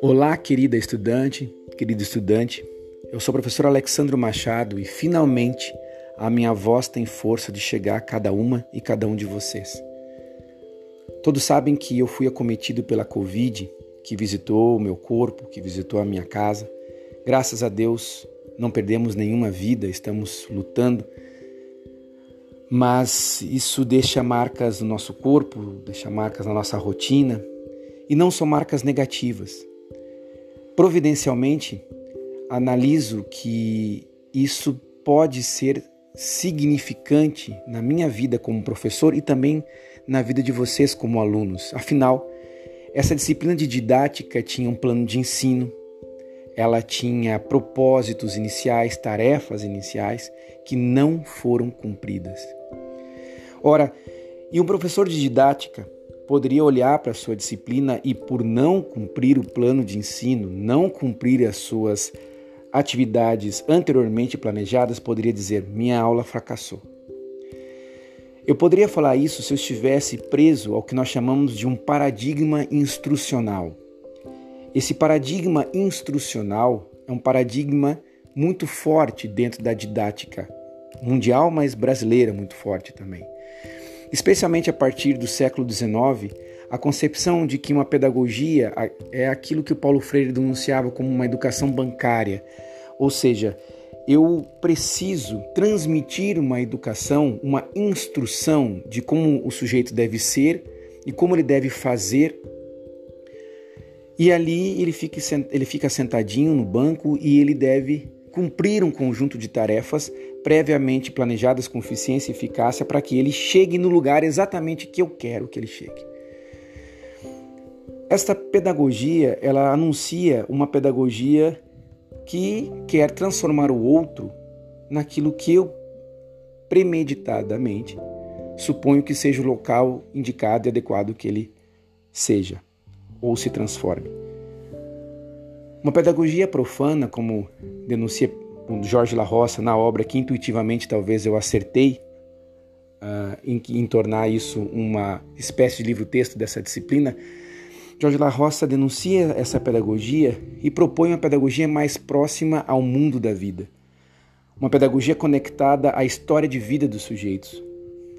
Olá, querida estudante, querido estudante. Eu sou o professor Alexandro Machado e finalmente a minha voz tem força de chegar a cada uma e cada um de vocês. Todos sabem que eu fui acometido pela Covid, que visitou o meu corpo, que visitou a minha casa. Graças a Deus, não perdemos nenhuma vida, estamos lutando. Mas isso deixa marcas no nosso corpo, deixa marcas na nossa rotina, e não são marcas negativas. Providencialmente, analiso que isso pode ser significante na minha vida como professor e também na vida de vocês como alunos. Afinal, essa disciplina de didática tinha um plano de ensino, ela tinha propósitos iniciais, tarefas iniciais que não foram cumpridas. Ora, e um professor de didática poderia olhar para a sua disciplina e, por não cumprir o plano de ensino, não cumprir as suas atividades anteriormente planejadas, poderia dizer: minha aula fracassou. Eu poderia falar isso se eu estivesse preso ao que nós chamamos de um paradigma instrucional. Esse paradigma instrucional é um paradigma muito forte dentro da didática mundial, mas brasileira muito forte também. Especialmente a partir do século XIX, a concepção de que uma pedagogia é aquilo que o Paulo Freire denunciava como uma educação bancária, ou seja, eu preciso transmitir uma educação, uma instrução de como o sujeito deve ser e como ele deve fazer. E ali ele fica, ele fica sentadinho no banco e ele deve cumprir um conjunto de tarefas previamente planejadas com eficiência e eficácia para que ele chegue no lugar exatamente que eu quero que ele chegue. Esta pedagogia, ela anuncia uma pedagogia que quer transformar o outro naquilo que eu premeditadamente suponho que seja o local indicado e adequado que ele seja ou se transforme. Uma pedagogia profana, como denuncia Jorge La Roça na obra que intuitivamente talvez eu acertei uh, em, em tornar isso uma espécie de livro-texto dessa disciplina, Jorge La Roça denuncia essa pedagogia e propõe uma pedagogia mais próxima ao mundo da vida. Uma pedagogia conectada à história de vida dos sujeitos.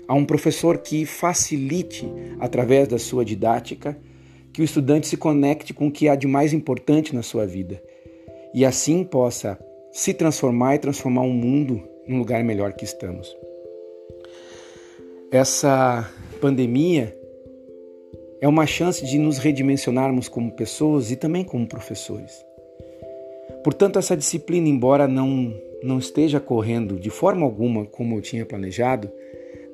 A um professor que facilite, através da sua didática, que o estudante se conecte com o que há de mais importante na sua vida e assim possa se transformar e transformar o mundo num lugar melhor que estamos. Essa pandemia é uma chance de nos redimensionarmos como pessoas e também como professores. Portanto, essa disciplina, embora não, não esteja correndo de forma alguma como eu tinha planejado,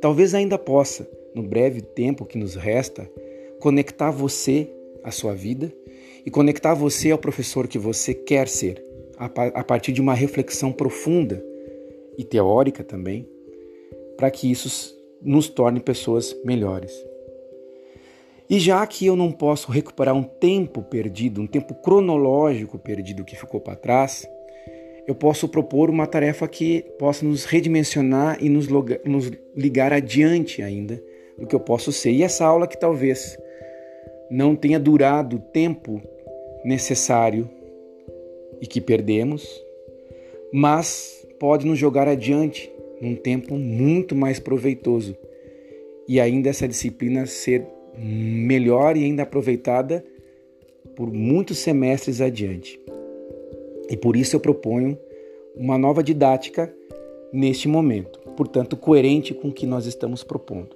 talvez ainda possa, no breve tempo que nos resta, conectar você à sua vida e conectar você ao professor que você quer ser, a partir de uma reflexão profunda e teórica também, para que isso nos torne pessoas melhores. E já que eu não posso recuperar um tempo perdido, um tempo cronológico perdido que ficou para trás, eu posso propor uma tarefa que possa nos redimensionar e nos, nos ligar adiante ainda do que eu posso ser. E essa aula que talvez não tenha durado o tempo necessário e que perdemos, mas pode nos jogar adiante num tempo muito mais proveitoso e ainda essa disciplina ser melhor e ainda aproveitada por muitos semestres adiante. E por isso eu proponho uma nova didática neste momento, portanto, coerente com o que nós estamos propondo.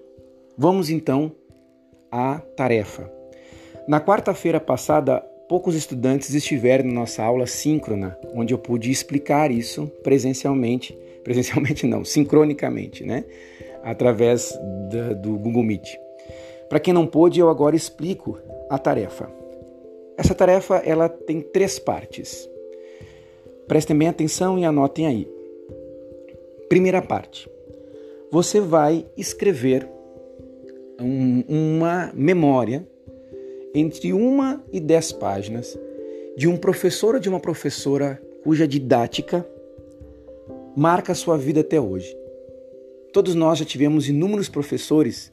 Vamos então à tarefa. Na quarta-feira passada, poucos estudantes estiveram na nossa aula síncrona, onde eu pude explicar isso presencialmente, presencialmente não, sincronicamente, né? Através do Google Meet. Para quem não pôde, eu agora explico a tarefa. Essa tarefa ela tem três partes. Prestem bem atenção e anotem aí. Primeira parte. Você vai escrever um, uma memória entre uma e dez páginas de um professor ou de uma professora cuja didática marca a sua vida até hoje. Todos nós já tivemos inúmeros professores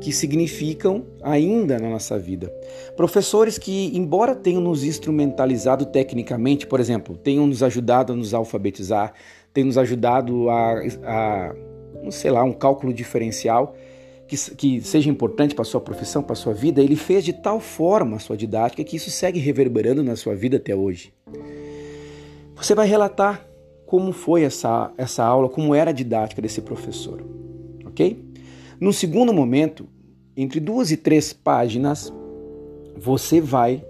que significam ainda na nossa vida. Professores que, embora tenham nos instrumentalizado tecnicamente, por exemplo, tenham nos ajudado a nos alfabetizar, tenham nos ajudado a, a sei lá, um cálculo diferencial que, que seja importante para a sua profissão, para a sua vida, ele fez de tal forma a sua didática que isso segue reverberando na sua vida até hoje. Você vai relatar como foi essa, essa aula, como era a didática desse professor, ok? No segundo momento, entre duas e três páginas, você vai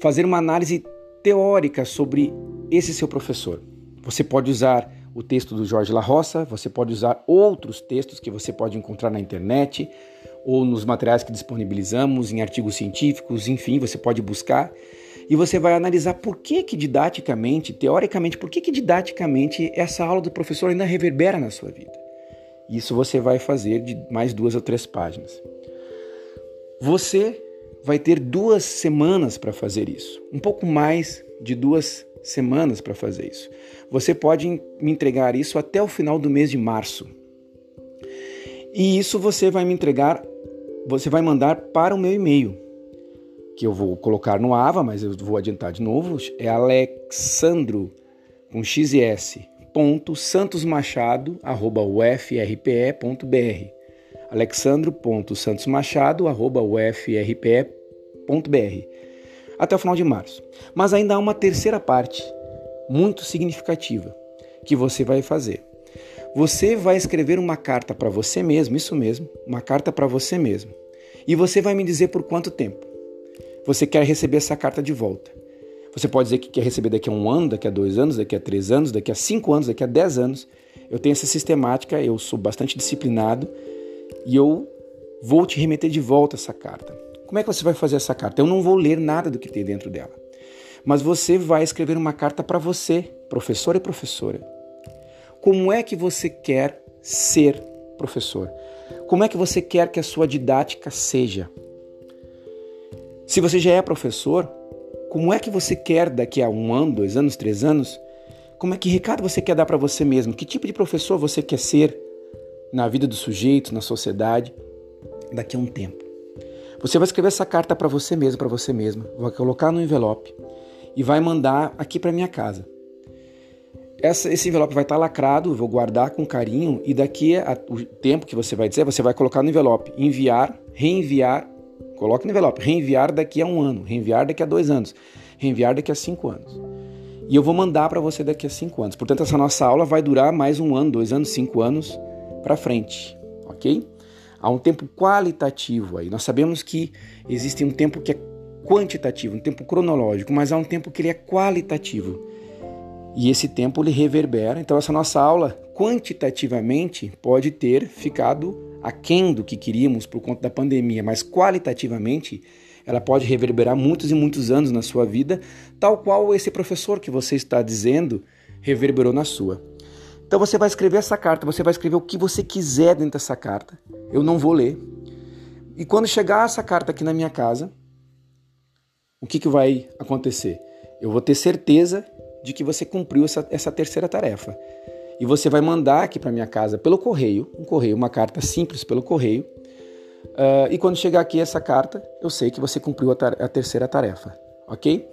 fazer uma análise teórica sobre esse seu professor. Você pode usar o texto do Jorge La Roça, você pode usar outros textos que você pode encontrar na internet ou nos materiais que disponibilizamos, em artigos científicos, enfim, você pode buscar e você vai analisar por que que didaticamente, teoricamente, por que que didaticamente essa aula do professor ainda reverbera na sua vida. Isso você vai fazer de mais duas ou três páginas. Você vai ter duas semanas para fazer isso, um pouco mais de duas semanas para fazer isso. Você pode me entregar isso até o final do mês de março. E isso você vai me entregar, você vai mandar para o meu e-mail, que eu vou colocar no AVA, mas eu vou adiantar de novo, é alexandro com x e s alexandro.santosmachado.ufrpe.br alexandro.santosmachado.ufrpe.br até o final de março. Mas ainda há uma terceira parte muito significativa que você vai fazer. Você vai escrever uma carta para você mesmo, isso mesmo, uma carta para você mesmo. E você vai me dizer por quanto tempo você quer receber essa carta de volta. Você pode dizer que quer receber daqui a um ano, daqui a dois anos, daqui a três anos, daqui a cinco anos, daqui a dez anos. Eu tenho essa sistemática, eu sou bastante disciplinado e eu vou te remeter de volta essa carta. Como é que você vai fazer essa carta? Eu não vou ler nada do que tem dentro dela. Mas você vai escrever uma carta para você, professor e professora. Como é que você quer ser professor? Como é que você quer que a sua didática seja? Se você já é professor, como é que você quer daqui a um ano, dois anos, três anos? Como é que recado você quer dar para você mesmo? Que tipo de professor você quer ser na vida do sujeito, na sociedade, daqui a um tempo? Você vai escrever essa carta para você mesmo, para você mesma, vai colocar no envelope e vai mandar aqui para minha casa. Essa, esse envelope vai estar tá lacrado, vou guardar com carinho e daqui a o tempo que você vai dizer, você vai colocar no envelope, enviar, reenviar Coloque no envelope. Reenviar daqui a um ano, reenviar daqui a dois anos, reenviar daqui a cinco anos. E eu vou mandar para você daqui a cinco anos. Portanto, essa nossa aula vai durar mais um ano, dois anos, cinco anos para frente, ok? Há um tempo qualitativo aí. Nós sabemos que existe um tempo que é quantitativo, um tempo cronológico, mas há um tempo que ele é qualitativo. E esse tempo ele reverbera. Então, essa nossa aula, quantitativamente, pode ter ficado aquém do que queríamos por conta da pandemia, mas qualitativamente ela pode reverberar muitos e muitos anos na sua vida, tal qual esse professor que você está dizendo reverberou na sua. Então você vai escrever essa carta, você vai escrever o que você quiser dentro dessa carta. Eu não vou ler. E quando chegar essa carta aqui na minha casa, o que, que vai acontecer? Eu vou ter certeza de que você cumpriu essa, essa terceira tarefa e você vai mandar aqui para minha casa pelo correio, um correio, uma carta simples pelo correio. Uh, e quando chegar aqui essa carta, eu sei que você cumpriu a, a, terceira tarefa, ok?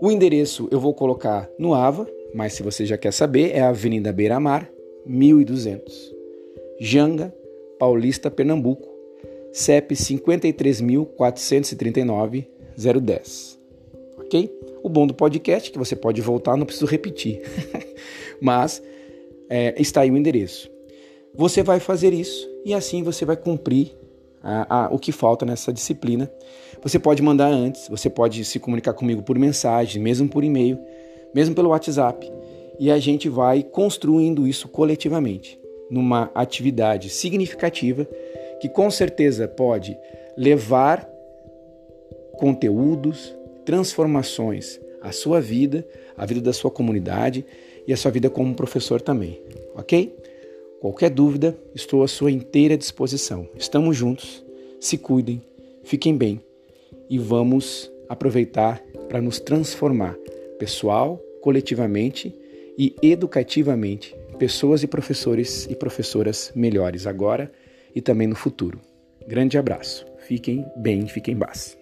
O endereço eu vou colocar no AVA, mas se você já quer saber, é a Avenida Beira Mar, 1200, Janga, Paulista, Pernambuco, CEP 53.439 010, ok? O bom do podcast é que você pode voltar, não preciso repetir, mas é, está aí o endereço. Você vai fazer isso e assim você vai cumprir a, a, o que falta nessa disciplina. Você pode mandar antes, você pode se comunicar comigo por mensagem, mesmo por e-mail, mesmo pelo WhatsApp, e a gente vai construindo isso coletivamente numa atividade significativa que com certeza pode levar conteúdos, transformações à sua vida, à vida da sua comunidade e a sua vida como professor também, ok? Qualquer dúvida, estou à sua inteira disposição. Estamos juntos, se cuidem, fiquem bem e vamos aproveitar para nos transformar pessoal, coletivamente e educativamente, pessoas e professores e professoras melhores agora e também no futuro. Grande abraço. Fiquem bem, fiquem em paz.